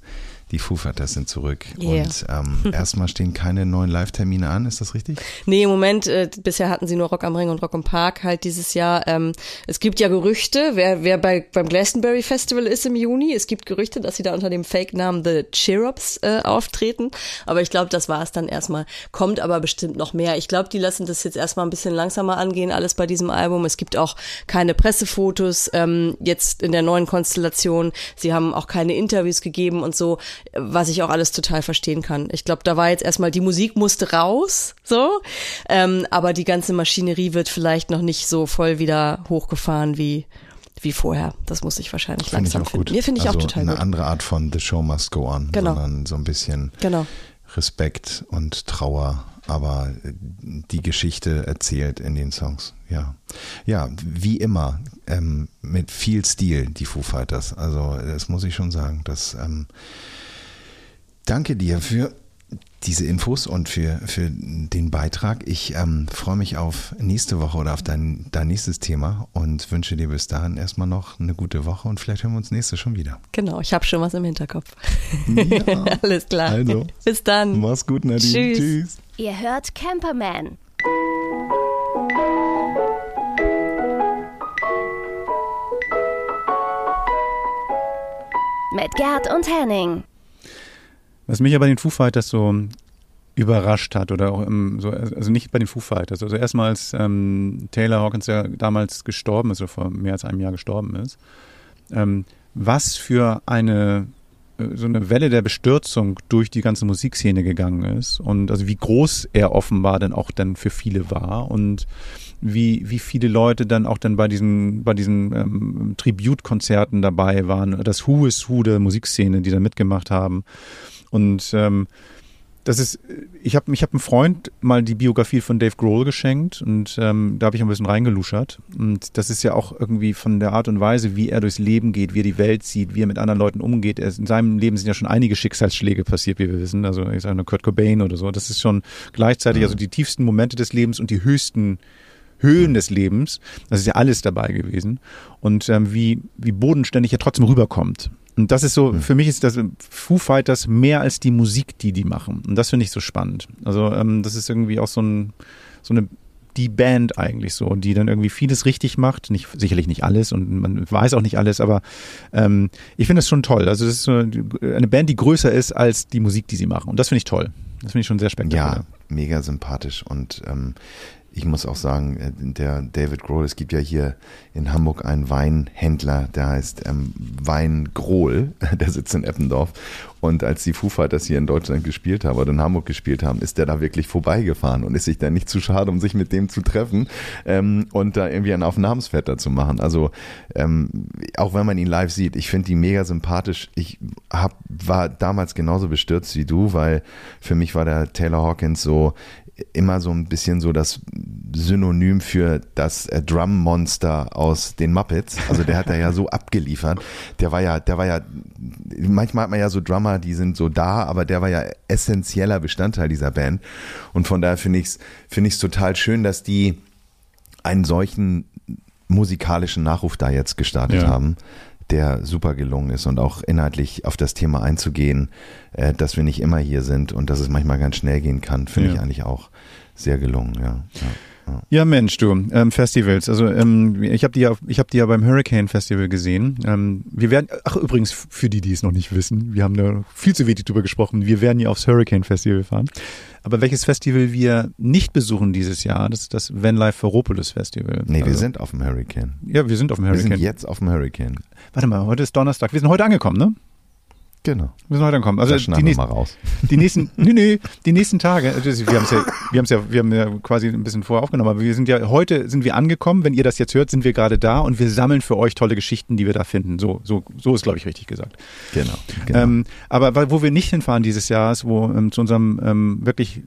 die Foo Fighters sind zurück. Yeah. Und ähm, [LAUGHS] erstmal stehen keine neuen Live-Termine an, ist das richtig? Nee, im Moment, äh, bisher hatten sie nur Rock am Ring und Rock im Park halt dieses Jahr. Ähm, es gibt ja Gerüchte, wer, wer bei, beim Glastonbury Festival ist im Juni, es gibt Gerüchte, dass sie da unter dem Fake-Namen The Cheer-Ups äh, auftreten. Aber ich glaube, das war es dann erstmal. Kommt aber bestimmt noch mehr. Ich glaube, die lassen das jetzt erstmal ein bisschen langsamer angehen, alles bei diesem Album. Es gibt auch keine Pressefotos ähm, jetzt in der neuen Konstellation. Sie haben auch keine Interviews gegeben und so, was ich auch alles total verstehen kann. Ich glaube, da war jetzt erstmal, die Musik musste raus, so, ähm, aber die ganze Maschinerie wird vielleicht noch nicht so voll wieder hochgefahren wie wie vorher. Das muss ich wahrscheinlich Finde ich langsam auch finden. gut. Mir finde ich also auch total eine gut. andere Art von The Show Must Go On, Genau. sondern so ein bisschen Genau. Respekt und Trauer, aber die Geschichte erzählt in den Songs. Ja, ja, wie immer ähm, mit viel Stil die Foo Fighters. Also das muss ich schon sagen. Das ähm, danke dir für diese Infos und für, für den Beitrag. Ich ähm, freue mich auf nächste Woche oder auf dein, dein nächstes Thema und wünsche dir bis dahin erstmal noch eine gute Woche und vielleicht hören wir uns nächste schon wieder. Genau, ich habe schon was im Hinterkopf. Ja. [LAUGHS] Alles klar. Also. Bis dann. Mach's gut, Nadine. Tschüss. Tschüss. Ihr hört Camperman. Mit Gerd und Henning. Was mich aber bei den Foo Fighters so überrascht hat oder auch im, so, also nicht bei den Foo Fighters, also erstmal als ähm, Taylor Hawkins ja damals gestorben ist oder vor mehr als einem Jahr gestorben ist, ähm, was für eine äh, so eine Welle der Bestürzung durch die ganze Musikszene gegangen ist und also wie groß er offenbar dann auch dann für viele war und wie, wie viele Leute dann auch dann bei diesen, bei diesen ähm, Tributkonzerten dabei waren, das Who is Who der Musikszene, die da mitgemacht haben. Und ähm, das ist, ich habe ich hab einem Freund mal die Biografie von Dave Grohl geschenkt und ähm, da habe ich ein bisschen reingeluschert. Und das ist ja auch irgendwie von der Art und Weise, wie er durchs Leben geht, wie er die Welt sieht, wie er mit anderen Leuten umgeht. Er, in seinem Leben sind ja schon einige Schicksalsschläge passiert, wie wir wissen. Also ich sage nur Kurt Cobain oder so. Das ist schon gleichzeitig also die tiefsten Momente des Lebens und die höchsten Höhen des Lebens. Das ist ja alles dabei gewesen. Und ähm, wie, wie bodenständig er trotzdem rüberkommt. Und das ist so, für mich ist das Foo Fighters mehr als die Musik, die die machen. Und das finde ich so spannend. Also ähm, das ist irgendwie auch so, ein, so eine die Band eigentlich so, die dann irgendwie vieles richtig macht. Nicht, sicherlich nicht alles und man weiß auch nicht alles, aber ähm, ich finde das schon toll. Also das ist so eine Band, die größer ist als die Musik, die sie machen. Und das finde ich toll. Das finde ich schon sehr spektakulär. Ja, mega sympathisch. Und ähm, ich muss auch sagen, äh, der David Grohl, es gibt ja hier in Hamburg einen Weinhändler, der heißt ähm, Wein Grohl, [LAUGHS] der sitzt in Eppendorf. Und als die Foo Fighters hier in Deutschland gespielt haben oder in Hamburg gespielt haben, ist der da wirklich vorbeigefahren und ist sich dann nicht zu schade, um sich mit dem zu treffen ähm, und da irgendwie einen auf Namensvetter zu machen. Also ähm, auch wenn man ihn live sieht, ich finde die mega sympathisch. Ich hab, war damals genauso bestürzt wie du, weil für mich war der Taylor Hawkins so immer so ein bisschen so das Synonym für das äh, Drum Monster aus den Muppets. Also der hat da ja so [LAUGHS] abgeliefert. Der war ja, der war ja, manchmal hat man ja so Drummer, die sind so da, aber der war ja essentieller Bestandteil dieser Band. Und von daher finde ich es finde ich's total schön, dass die einen solchen musikalischen Nachruf da jetzt gestartet Ja. haben. Der super gelungen ist und auch inhaltlich auf das Thema einzugehen, äh, dass wir nicht immer hier sind und dass es manchmal ganz schnell gehen kann, finde Ja. ich eigentlich auch sehr gelungen, ja. ja, ja. Mensch, du, ähm, Festivals. Also ähm, ich habe die ja, ich habe die ja beim Hurricane Festival gesehen. Ähm, wir werden, ach übrigens für die, die es noch nicht wissen, wir haben da viel zu wenig drüber gesprochen. Wir werden ja aufs Hurricane Festival fahren. Aber welches Festival wir nicht besuchen dieses Jahr, das ist das Vanlife Ferropolis Festival. Nee, wir also, sind auf dem Hurricane. Ja, wir sind auf dem Wir Hurricane. sind jetzt auf dem Hurricane. Warte mal, heute ist Donnerstag. Wir sind heute angekommen, ne? Genau. Wir sind heute angekommen. Also die wir nächsten, mal raus. [LAUGHS] Die nächsten, nee, nee, die nächsten Tage, also wir haben es ja, wir haben es ja, wir haben ja quasi ein bisschen vorher aufgenommen, aber wir sind ja, heute sind wir angekommen, wenn ihr das jetzt hört, sind wir gerade da und wir sammeln für euch tolle Geschichten, die wir da finden. So, so, so ist, glaube ich, richtig gesagt. Genau. genau. Ähm, aber wo wir nicht hinfahren dieses Jahr ist, wo ähm, zu unserem ähm, wirklich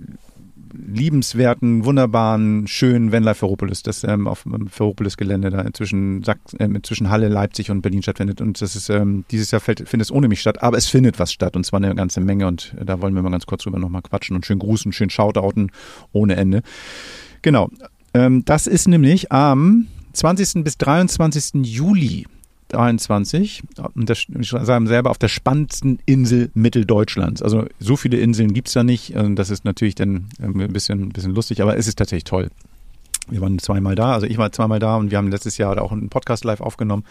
liebenswerten, wunderbaren, schönen Vanlife Ferropolis, das ähm, auf dem Ferropolis-Gelände da zwischen, Sachs, ähm, zwischen Halle, Leipzig und Berlin stattfindet. Und das ist ähm, dieses Jahr fällt, findet es ohne mich statt, aber es findet was statt und zwar eine ganze Menge und äh, da wollen wir mal ganz kurz drüber nochmal quatschen und schön grußen, schön shoutouten ohne Ende. Genau. Ähm, das ist nämlich am 20. bis 23. Juli 23, und das sagen selber auf der spannendsten Insel Mitteldeutschlands. Also so viele Inseln gibt's da nicht. Das ist natürlich dann ähm, ein bisschen, ein bisschen lustig, aber es ist tatsächlich toll. Wir waren zweimal da, also ich war zweimal da und wir haben letztes Jahr auch einen Podcast live aufgenommen.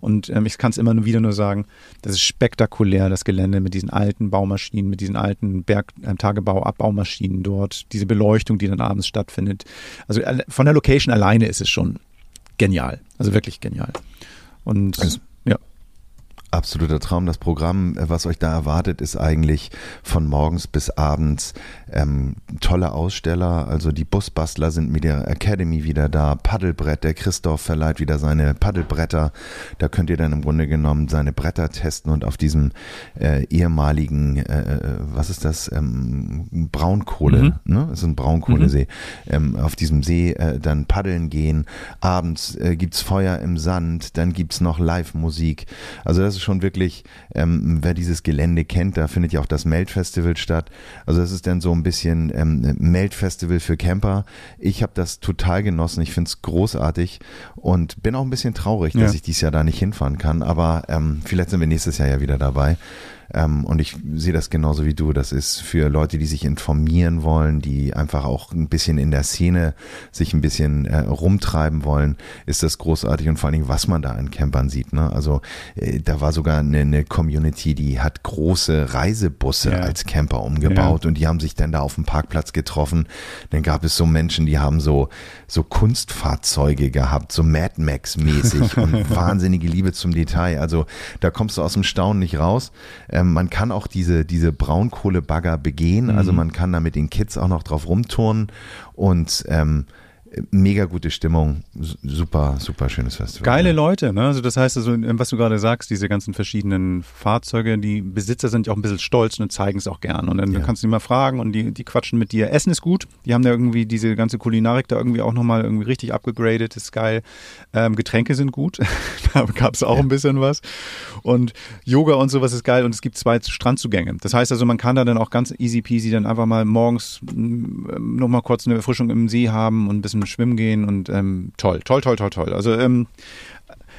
Und ähm, ich kann es immer nur wieder nur sagen, das ist spektakulär, das Gelände mit diesen alten Baumaschinen, mit diesen alten Berg ähm, Tagebau-Abbaumaschinen dort, diese Beleuchtung, die dann abends stattfindet. Also alle- von der Location alleine ist es schon genial. Also wirklich genial. Und ja, Absoluter Traum. Das Programm, äh, was euch da erwartet, ist eigentlich von morgens bis abends ähm, tolle Aussteller. Also die Busbastler sind mit der Academy wieder da. Paddelbrett, der Christoph verleiht wieder seine Paddelbretter. Da könnt ihr dann im Grunde genommen seine Bretter testen und auf diesem äh, ehemaligen, äh, äh, was ist das, ähm, Braunkohle, ne? Das ist ein Braunkohlesee. Ähm, auf diesem See äh, dann paddeln gehen. Abends äh, gibt's Feuer im Sand, dann gibt's noch Live-Musik. Also das ist schon wirklich, ähm, wer dieses Gelände kennt, da findet ja auch das Melt-Festival statt. Also das ist dann so ein bisschen ähm, Melt-Festival für Camper. Ich habe das total genossen. Ich find's großartig und bin auch ein bisschen traurig, dass Ja. ich dieses Jahr da nicht hinfahren kann. Aber ähm, vielleicht sind wir nächstes Jahr ja wieder dabei. Ähm, und ich sehe das genauso wie du. Das ist für Leute, die sich informieren wollen, die einfach auch ein bisschen in der Szene sich ein bisschen äh, rumtreiben wollen, ist das großartig und vor allen Dingen, was man da an Campern sieht. Ne? Also äh, da war sogar eine, eine Community, die hat große Reisebusse Ja. als Camper umgebaut und die haben sich dann da auf dem Parkplatz getroffen. Dann gab es so Menschen, die haben so so Kunstfahrzeuge gehabt, so Mad Max mäßig [LAUGHS] und wahnsinnige Liebe zum Detail. Also da kommst du aus dem Staunen nicht raus. Ähm, man kann auch diese diese Braunkohlebagger begehen, Mhm. also man kann da mit den Kids auch noch drauf rumturnen und ähm, mega gute Stimmung, super super schönes Festival. Geile Leute, ne? Also das heißt, also, ähm, was du gerade sagst, diese ganzen verschiedenen Fahrzeuge, die Besitzer sind ja auch ein bisschen stolz und zeigen es auch gern. Und dann Ja. kannst du die mal fragen und die, die quatschen mit dir. Essen ist gut. Die haben da irgendwie diese ganze Kulinarik da irgendwie auch nochmal irgendwie richtig abgegradet, ist geil. Ähm, Getränke sind gut. [LAUGHS] da gab es auch ein bisschen was. Und Yoga und sowas ist geil und es gibt zwei Strandzugänge. Das heißt also, man kann da dann auch ganz easy peasy dann einfach mal morgens nochmal kurz eine Erfrischung im See haben und ein bisschen schwimmen gehen und ähm, toll, toll, toll, toll, toll. Also ähm,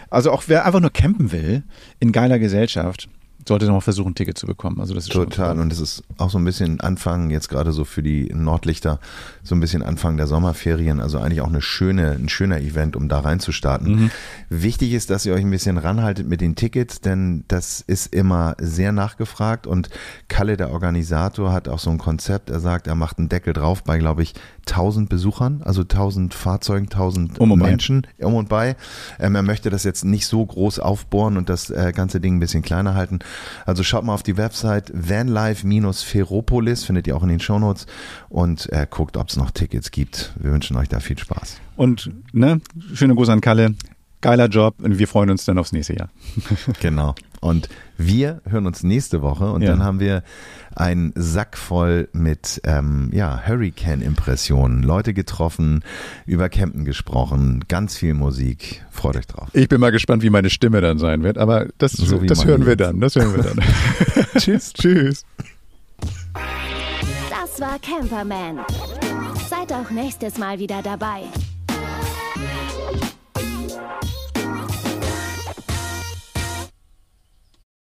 also auch wer einfach nur campen will, in geiler Gesellschaft, sollte noch versuchen, ein Ticket zu bekommen. Also das ist Total. Und es ist auch so ein bisschen Anfang, jetzt gerade so für die Nordlichter, so ein bisschen Anfang der Sommerferien. Also eigentlich auch eine schöne, ein schöner Event, um da reinzustarten. Mhm. Wichtig ist, dass ihr euch ein bisschen ranhaltet mit den Tickets, denn das ist immer sehr nachgefragt. Und Kalle, der Organisator, hat auch so ein Konzept. Er sagt, er macht einen Deckel drauf bei, glaube ich, 1000 Besuchern, also 1000 Fahrzeugen, 1000 Um und bei. Menschen um und bei. Ähm, er möchte das jetzt nicht so groß aufbohren und das äh, ganze Ding ein bisschen kleiner halten. Also schaut mal auf die Website vanlife-ferropolis, findet ihr auch in den Shownotes und äh, guckt, ob es noch Tickets gibt. Wir wünschen euch da viel Spaß. Und ne, schöne Gruß an Kalle. Geiler Job und wir freuen uns dann aufs nächste Jahr. [LAUGHS] Genau. Und wir hören uns nächste Woche und Ja. dann haben wir einen Sack voll mit ähm, ja, Hurricane-Impressionen, Leute getroffen, über Campen gesprochen, ganz viel Musik. Freut euch drauf. Ich bin mal gespannt, wie meine Stimme dann sein wird, aber das, So das hören wir dann. Das hören wir dann. [LAUGHS] Tschüss. Tschüss. Das war Camperman. Seid auch nächstes Mal wieder dabei.